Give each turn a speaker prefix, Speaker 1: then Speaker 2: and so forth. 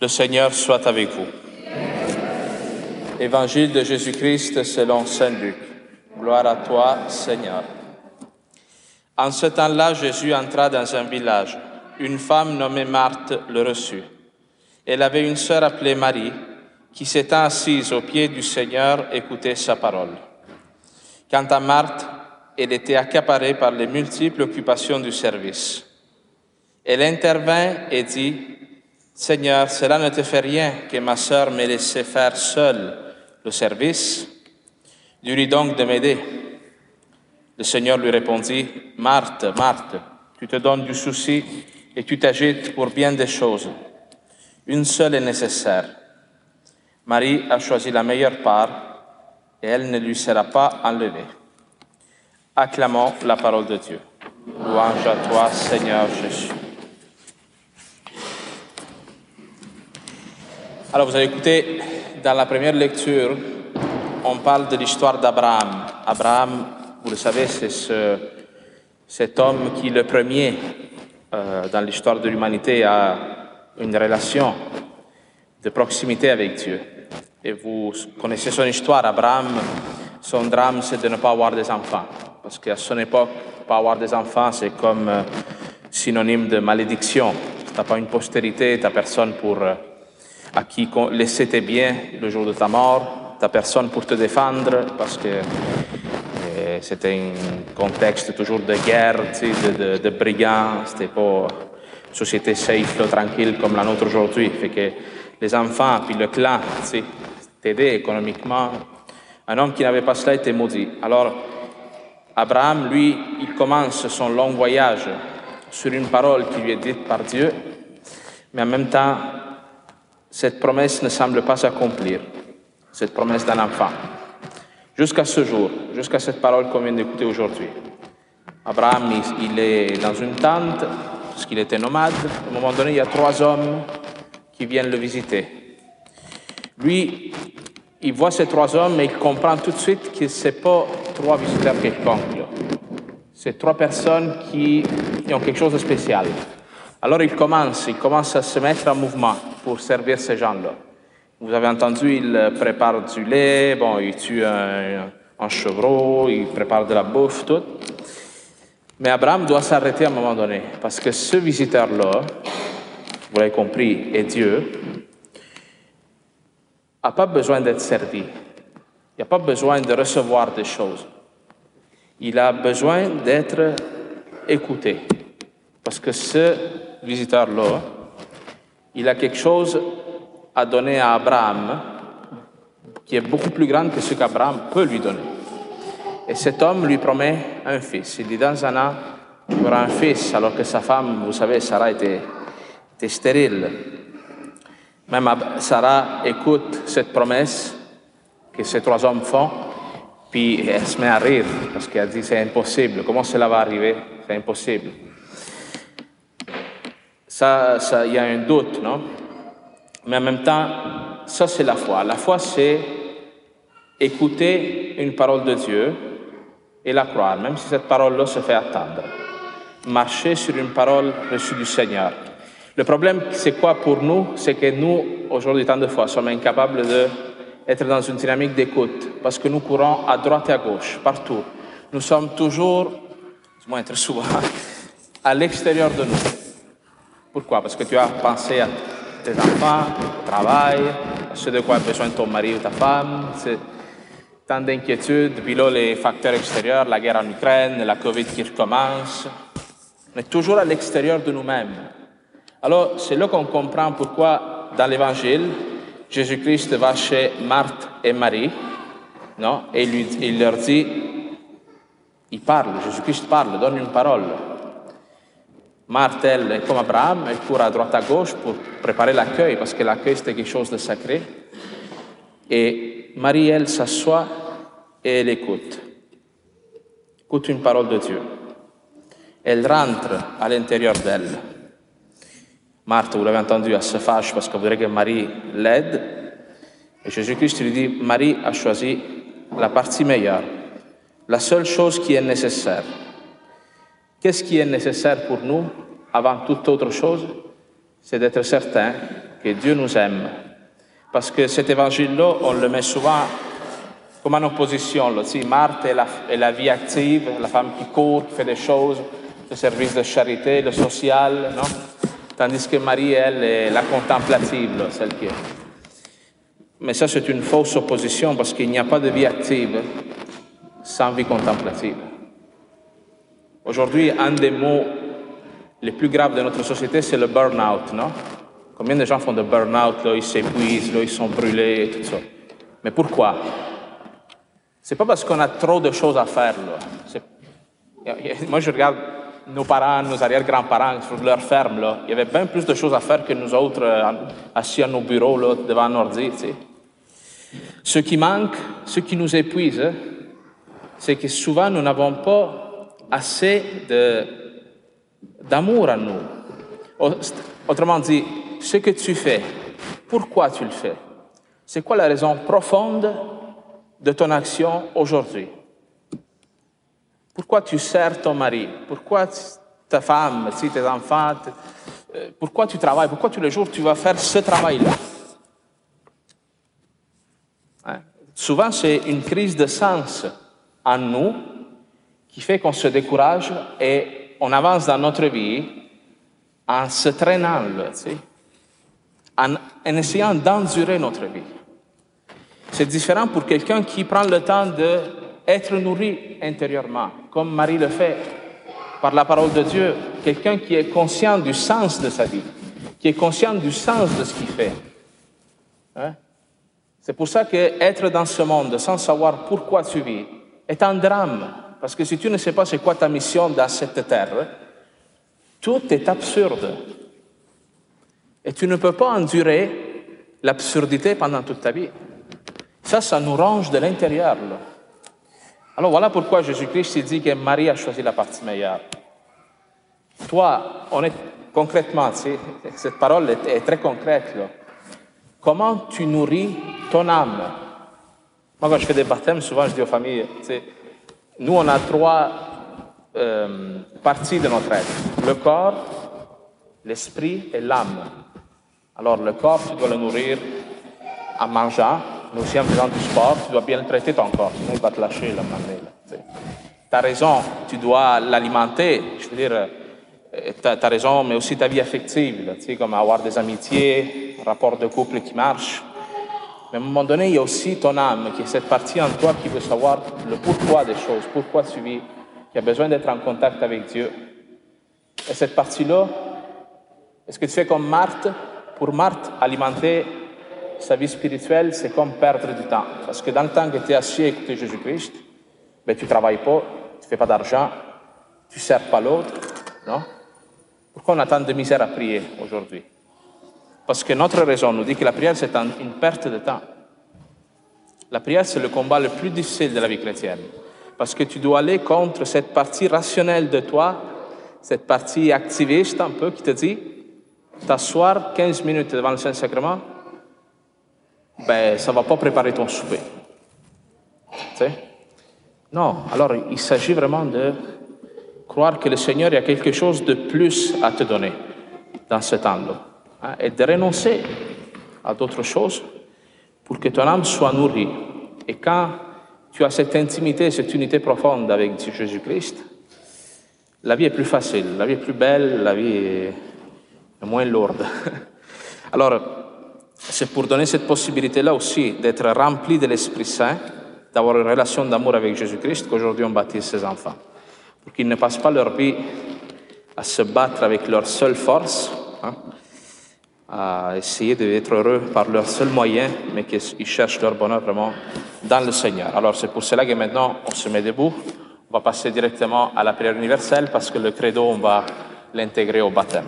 Speaker 1: Le Seigneur soit avec vous. Évangile de Jésus-Christ selon Saint Luc. Gloire à toi, Seigneur. En ce temps-là, Jésus entra dans un village. Une femme nommée Marthe le reçut. Elle avait une sœur appelée Marie, qui s'étant assise aux pieds du Seigneur, écoutait sa parole. Quant à Marthe, elle était accaparée par les multiples occupations du service. Elle intervint et dit, Seigneur, cela ne te fait rien que ma sœur m'ait laissé faire seule le service. Dis-lui donc de m'aider. Le Seigneur lui répondit, Marthe, Marthe, tu te donnes du souci et tu t'agites pour bien des choses. Une seule est nécessaire. Marie a choisi la meilleure part et elle ne lui sera pas enlevée. Acclamons la parole de Dieu. Louange à toi, Seigneur Jésus. Alors, vous avez écouté, dans la première lecture, on parle de l'histoire d'Abraham. Abraham, vous le savez, c'est ce, cet homme qui, le premier, euh, dans l'histoire de l'humanité, a une relation de proximité avec Dieu. Et vous connaissez son histoire. Abraham, son drame, c'est de ne pas avoir des enfants. Parce qu'à son époque, pas avoir des enfants, c'est comme euh, synonyme de malédiction. Tu n'as pas une postérité, tu n'as personne pour... Euh, à qui laisser tes biens le jour de ta mort, ta personne pour te défendre, parce que euh, c'était un contexte toujours de guerre, de, de, de brigands, c'était pas une société safe, tranquille comme la nôtre aujourd'hui. Fait que les enfants, puis le clan, t'aider économiquement. Un homme qui n'avait pas cela était maudit. Alors, Abraham, lui, il commence son long voyage sur une parole qui lui est dite par Dieu, mais en même temps, cette promesse ne semble pas s'accomplir, cette promesse d'un enfant. Jusqu'à ce jour, jusqu'à cette parole qu'on vient d'écouter aujourd'hui. Abraham, il est dans une tente, parce qu'il était nomade. À un moment donné, il y a trois hommes qui viennent le visiter. Lui, il voit ces trois hommes et il comprend tout de suite que ce pas trois visiteurs quelconques. C'est trois personnes qui ont quelque chose de spécial. Alors il commence, il commence à se mettre en mouvement pour servir ces gens-là. Vous avez entendu, il prépare du lait, bon, il tue un, un chevreau, il prépare de la bouffe, tout. Mais Abraham doit s'arrêter à un moment donné, parce que ce visiteur-là, vous l'avez compris, est Dieu, n'a pas besoin d'être servi. Il n'a pas besoin de recevoir des choses. Il a besoin d'être écouté. Parce que ce visiteur-là, il a quelque chose à donner à Abraham qui est beaucoup plus grand que ce qu'Abraham peut lui donner. Et cet homme lui promet un fils. Il dit dans un an, tu auras un fils, alors que sa femme, vous savez, Sarah était, était stérile. Même Sarah écoute cette promesse que ces trois hommes font, puis elle se met à rire parce qu'elle dit c'est impossible. Comment cela va arriver? C'est impossible. Ça, il y a un doute, non? Mais en même temps, ça c'est la foi. La foi, c'est écouter une parole de Dieu et la croire, même si cette parole-là se fait attendre. Marcher sur une parole reçue du Seigneur. Le problème, c'est quoi pour nous? C'est que nous, aujourd'hui, tant de fois, sommes incapables d'être dans une dynamique d'écoute, parce que nous courons à droite et à gauche, partout. Nous sommes toujours, du moins très souvent, à l'extérieur de nous. Pourquoi? Parce que tu as pensé à tes enfants, au travail, à ce de quoi a besoin ton mari ou ta femme. Tant d'inquiétudes. Puis les facteurs extérieurs, la guerre en Ukraine, la COVID qui recommence. On est toujours à l'extérieur de nous-mêmes. Alors, c'est là qu'on comprend pourquoi, dans l'Évangile, Jésus-Christ va chez Marthe et Marie, non Et lui, il leur dit, il parle, Jésus-Christ parle, donne une parole. Est comme Abraham, elle court à droite à gauche pour préparer l'accueil, parce que l'accueil c'était quelque chose de sacré. Et Marie, elle s'assoit et elle écoute. Écoute une parole de Dieu. Elle rentre à l'intérieur d'elle. Marthe, vous l'avez entendu, elle se fâche parce qu'elle voudrait que Marie l'aide. Et Jésus-Christ lui dit, Marie a choisi la partie meilleure, la seule chose qui est nécessaire. Qu'est-ce qui est nécessaire pour nous avant toute autre chose C'est d'être certain que Dieu nous aime. Parce que cet évangile-là, on le met souvent comme en opposition. Là. Marthe est la, est la vie active, la femme qui court, qui fait des choses, le service de charité, le social, non? Tandis que Marie, elle, est la contemplative, celle qui est. Mais ça, c'est une fausse opposition parce qu'il n'y a pas de vie active sans vie contemplative. Aujourd'hui, un des mots les plus graves de notre société, c'est le burn-out, non? Combien de gens font de burn-out, là, ils s'épuisent, là, ils sont brûlés tout ça. Mais pourquoi? C'est pas parce qu'on a trop de choses à faire, là. Moi, je regarde nos parents, nos arrière-grands-parents sur leur ferme, là. Il y avait bien plus de choses à faire que nous autres, euh, assis à nos bureaux, là, devant un ordi, tu. Ce qui manque, ce qui nous épuise, c'est que souvent nous n'avons pas assez d'amour en nous. Autrement dit, ce que tu fais, pourquoi tu le fais? C'est quoi la raison profonde de ton action aujourd'hui? Pourquoi tu sers ton mari? Pourquoi ta femme, tes enfants euh, Pourquoi tu travailles? Pourquoi tous les jours tu vas faire ce travail-là? Hein? Souvent, c'est une crise de sens en nous qui fait qu'on se décourage et on avance dans notre vie en se traînant, en, essayant d'endurer notre vie. C'est différent pour quelqu'un qui prend le temps d'être nourri intérieurement, comme Marie le fait par la parole de Dieu, quelqu'un qui est conscient du sens de sa vie, qui est conscient du sens de ce qu'il fait. Hein? C'est pour ça que être dans ce monde sans savoir pourquoi tu vis est un drame, parce que si tu ne sais pas c'est quoi ta mission dans cette terre, tout est absurde. Et tu ne peux pas endurer l'absurdité pendant toute ta vie. Ça, ça nous range de l'intérieur. Alors voilà pourquoi Jésus-Christ dit que Marie a choisi la partie meilleure. Toi, on est concrètement, cette parole est, très concrète. Comment tu nourris ton âme? Moi, quand je fais des baptêmes, souvent je dis aux familles, nous, on a trois euh, parties de notre être. Le corps, l'esprit et l'âme. Alors le corps, tu dois le nourrir en mangeant, mais aussi en faisant du sport, tu dois bien traiter ton corps, sinon il va te lâcher la Tu as raison, tu dois l'alimenter, je veux dire, euh, tu as, raison, mais aussi ta vie affective, sais, comme avoir des amitiés, un rapport de couple qui marche. Mais à un moment donné, il y a aussi ton âme, qui est cette partie en toi qui veut savoir le pourquoi des choses, pourquoi tu vis, qui a besoin d'être en contact avec Dieu. Et cette partie-là, est-ce que tu fais comme Marthe? Pour Marthe, alimenter sa vie spirituelle, c'est comme perdre du temps. Parce que dans le temps que tu es assis à Jésus-Christ, ben, tu ne travailles pas, tu ne fais pas d'argent, tu ne sers pas l'autre. Non? Pourquoi on a tant de misère à prier aujourd'hui? Parce que notre raison nous dit que la prière, c'est une perte de temps. La prière, c'est le combat le plus difficile de la vie chrétienne. Parce que tu dois aller contre cette partie rationnelle de toi, cette partie activiste un peu qui te dit, t'asseoir 15 minutes devant le Saint-Sacrement, ben, ça ne va pas préparer ton souper. Tu? Non, alors il s'agit vraiment de croire que le Seigneur a quelque chose de plus à te donner dans ce temps-là. Hein, et de renoncer à d'autres choses pour que ton âme soit nourrie. Et quand tu as cette intimité, cette unité profonde avec Jésus-Christ, la vie est plus facile, la vie est plus belle, la vie est moins lourde. Alors, c'est pour donner cette possibilité-là aussi d'être rempli de l'Esprit Saint, d'avoir une relation d'amour avec Jésus-Christ qu'aujourd'hui on baptise ses enfants. Pour qu'ils ne passent pas leur vie à se battre avec leur seule force, hein, à essayer d'être heureux par leur seul moyen, mais qu'ils cherchent leur bonheur vraiment dans le Seigneur. Alors c'est pour cela que maintenant on se met debout. On va passer directement à la prière universelle parce que le credo, on va l'intégrer au baptême.